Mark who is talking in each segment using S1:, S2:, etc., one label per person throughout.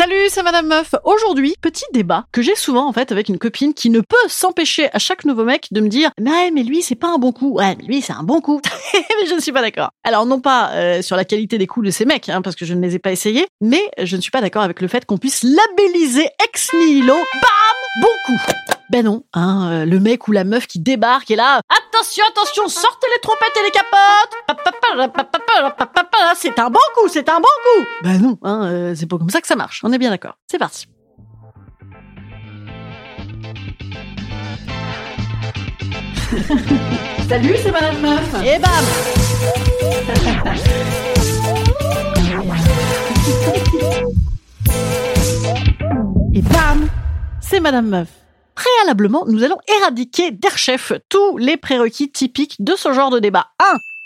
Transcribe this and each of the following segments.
S1: Salut, c'est Madame Meuf. Aujourd'hui, petit débat que j'ai souvent en fait avec une copine qui ne peut s'empêcher à chaque nouveau mec de me dire "Mais mais lui, c'est pas un bon coup." Ouais, mais lui, c'est un bon coup. mais je ne suis pas d'accord. Alors non pas euh, sur la qualité des coups de ces mecs hein, parce que je ne les ai pas essayés, mais je ne suis pas d'accord avec le fait qu'on puisse labelliser ex nihilo bam, bon coup. Ben non, hein, euh, le mec ou la meuf qui débarque et là, attention, attention, sortez les trompettes et les capotes. C'est un bon coup, c'est un bon coup. Ben non, hein, euh, c'est pas comme ça que ça marche. On est bien d'accord. C'est parti.
S2: Salut, c'est Madame Meuf.
S1: Et bam Et bam C'est Madame Meuf. Préalablement, nous allons éradiquer d'Airchef tous les prérequis typiques de ce genre de débat. 1.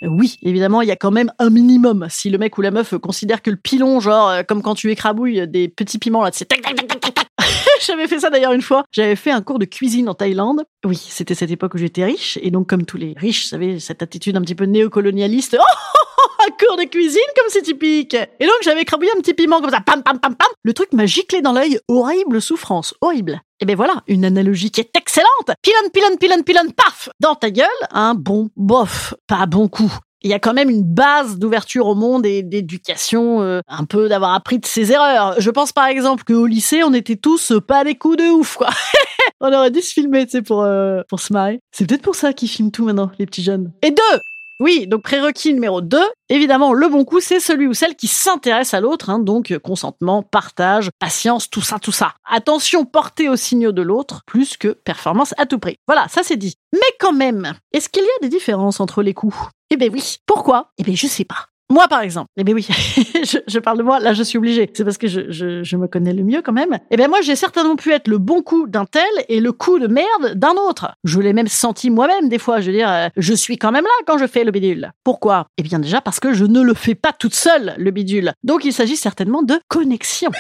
S1: Oui, évidemment, il y a quand même un minimum. Si le mec ou la meuf considère que le pilon, genre euh, comme quand tu écrabouilles des petits piments là, c'est tac tac tac tac tac. J'avais fait ça d'ailleurs une fois. J'avais fait un cours de cuisine en Thaïlande. Oui, c'était cette époque où j'étais riche et donc comme tous les riches, vous savez, cette attitude un petit peu néocolonialiste. Oh, un cours de cuisine comme c'est typique. Et donc j'avais écrabouillé un petit piment comme ça, pam pam pam pam. Le truc m'a giclé dans l'œil, horrible souffrance, horrible. Et ben voilà, une analogie qui est excellente. Pilon, pilon, pilon, pilon, paf, dans ta gueule, un bon bof, pas bon coup. Il y a quand même une base d'ouverture au monde et d'éducation, euh, un peu d'avoir appris de ses erreurs. Je pense par exemple qu'au lycée, on était tous pas des coups de ouf, quoi. on aurait dû se filmer, tu sais, pour, euh, pour se marrer. C'est peut-être pour ça qu'ils filment tout maintenant, les petits jeunes. Et deux oui, donc prérequis numéro 2, évidemment, le bon coup, c'est celui ou celle qui s'intéresse à l'autre, hein, donc euh, consentement, partage, patience, tout ça, tout ça. Attention portée aux signaux de l'autre, plus que performance à tout prix. Voilà, ça c'est dit. Mais quand même, est-ce qu'il y a des différences entre les coups? Eh ben oui. Pourquoi? Eh ben je sais pas. Moi, par exemple, eh bien oui, je, parle de moi, là je suis obligée. C'est parce que je me connais le mieux quand même. Eh bien moi, j'ai certainement pu être le bon coup d'un tel et le coup de merde d'un autre. Je l'ai même senti moi-même des fois. Je veux dire, euh, je suis quand même là quand je fais le bidule. Pourquoi? Eh bien déjà parce que je ne le fais pas toute seule, le bidule. Donc il s'agit certainement de connexion.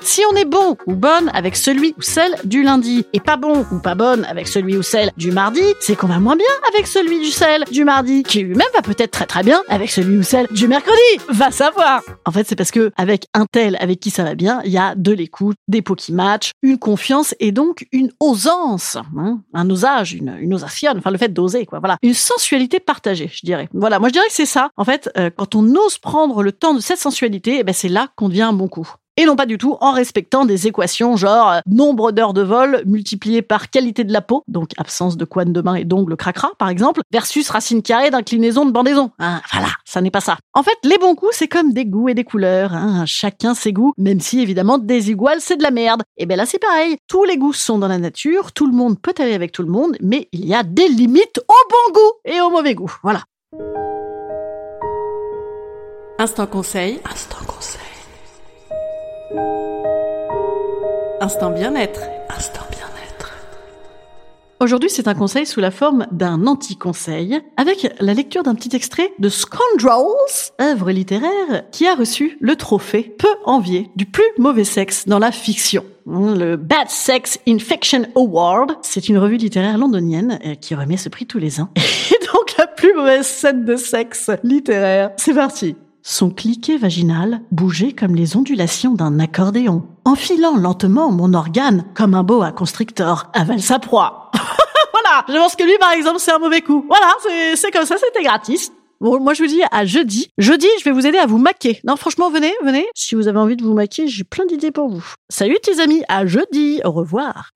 S1: Si on est bon ou bonne avec celui ou celle du lundi et pas bon ou pas bonne avec celui ou celle du mardi, c'est qu'on va moins bien avec celui du celle du mardi, qui lui-même va peut-être très très bien avec celui ou celle du mercredi. Va savoir. En fait, c'est parce que avec un tel avec qui ça va bien, il y a de l'écoute, des pots qui matchent, une confiance et donc une osance, hein, un osage, une, une osation, enfin le fait d'oser quoi. Voilà, une sensualité partagée, je dirais. Voilà, moi je dirais que c'est ça. En fait, euh, quand on ose prendre le temps de cette sensualité, eh ben c'est là qu'on devient un bon coup et non pas du tout en respectant des équations genre euh, nombre d'heures de vol multiplié par qualité de la peau, donc absence de coin de main et d'ongles cracra par exemple, versus racine carrée d'inclinaison de bandaison. Hein, voilà, ça n'est pas ça. En fait, les bons coups, c'est comme des goûts et des couleurs. Hein, chacun ses goûts, même si évidemment désigual, c'est de la merde. Et ben là, c'est pareil. Tous les goûts sont dans la nature, tout le monde peut aller avec tout le monde, mais il y a des limites au bon goût et au mauvais goût. Voilà.
S2: Instant conseil.
S3: Instant conseil.
S2: Instant bien-être.
S3: Instant bien-être.
S1: Aujourd'hui, c'est un conseil sous la forme d'un anti-conseil, avec la lecture d'un petit extrait de Scoundrels, œuvre littéraire qui a reçu le trophée peu envié du plus mauvais sexe dans la fiction. Le Bad Sex in Fiction Award, c'est une revue littéraire londonienne euh, qui remet ce prix tous les ans. Et donc la plus mauvaise scène de sexe littéraire. C'est parti. Son cliquet vaginal bougeait comme les ondulations d'un accordéon, enfilant lentement mon organe comme un boa constrictor avale sa proie. voilà, je pense que lui, par exemple, c'est un mauvais coup. Voilà, c'est- comme ça, c'était gratis. Bon, moi je vous dis à jeudi. Jeudi, je vais vous aider à vous maquer. Non, franchement, venez, venez. Si vous avez envie de vous maquer, j'ai plein d'idées pour vous. Salut tes amis, à jeudi. Au revoir.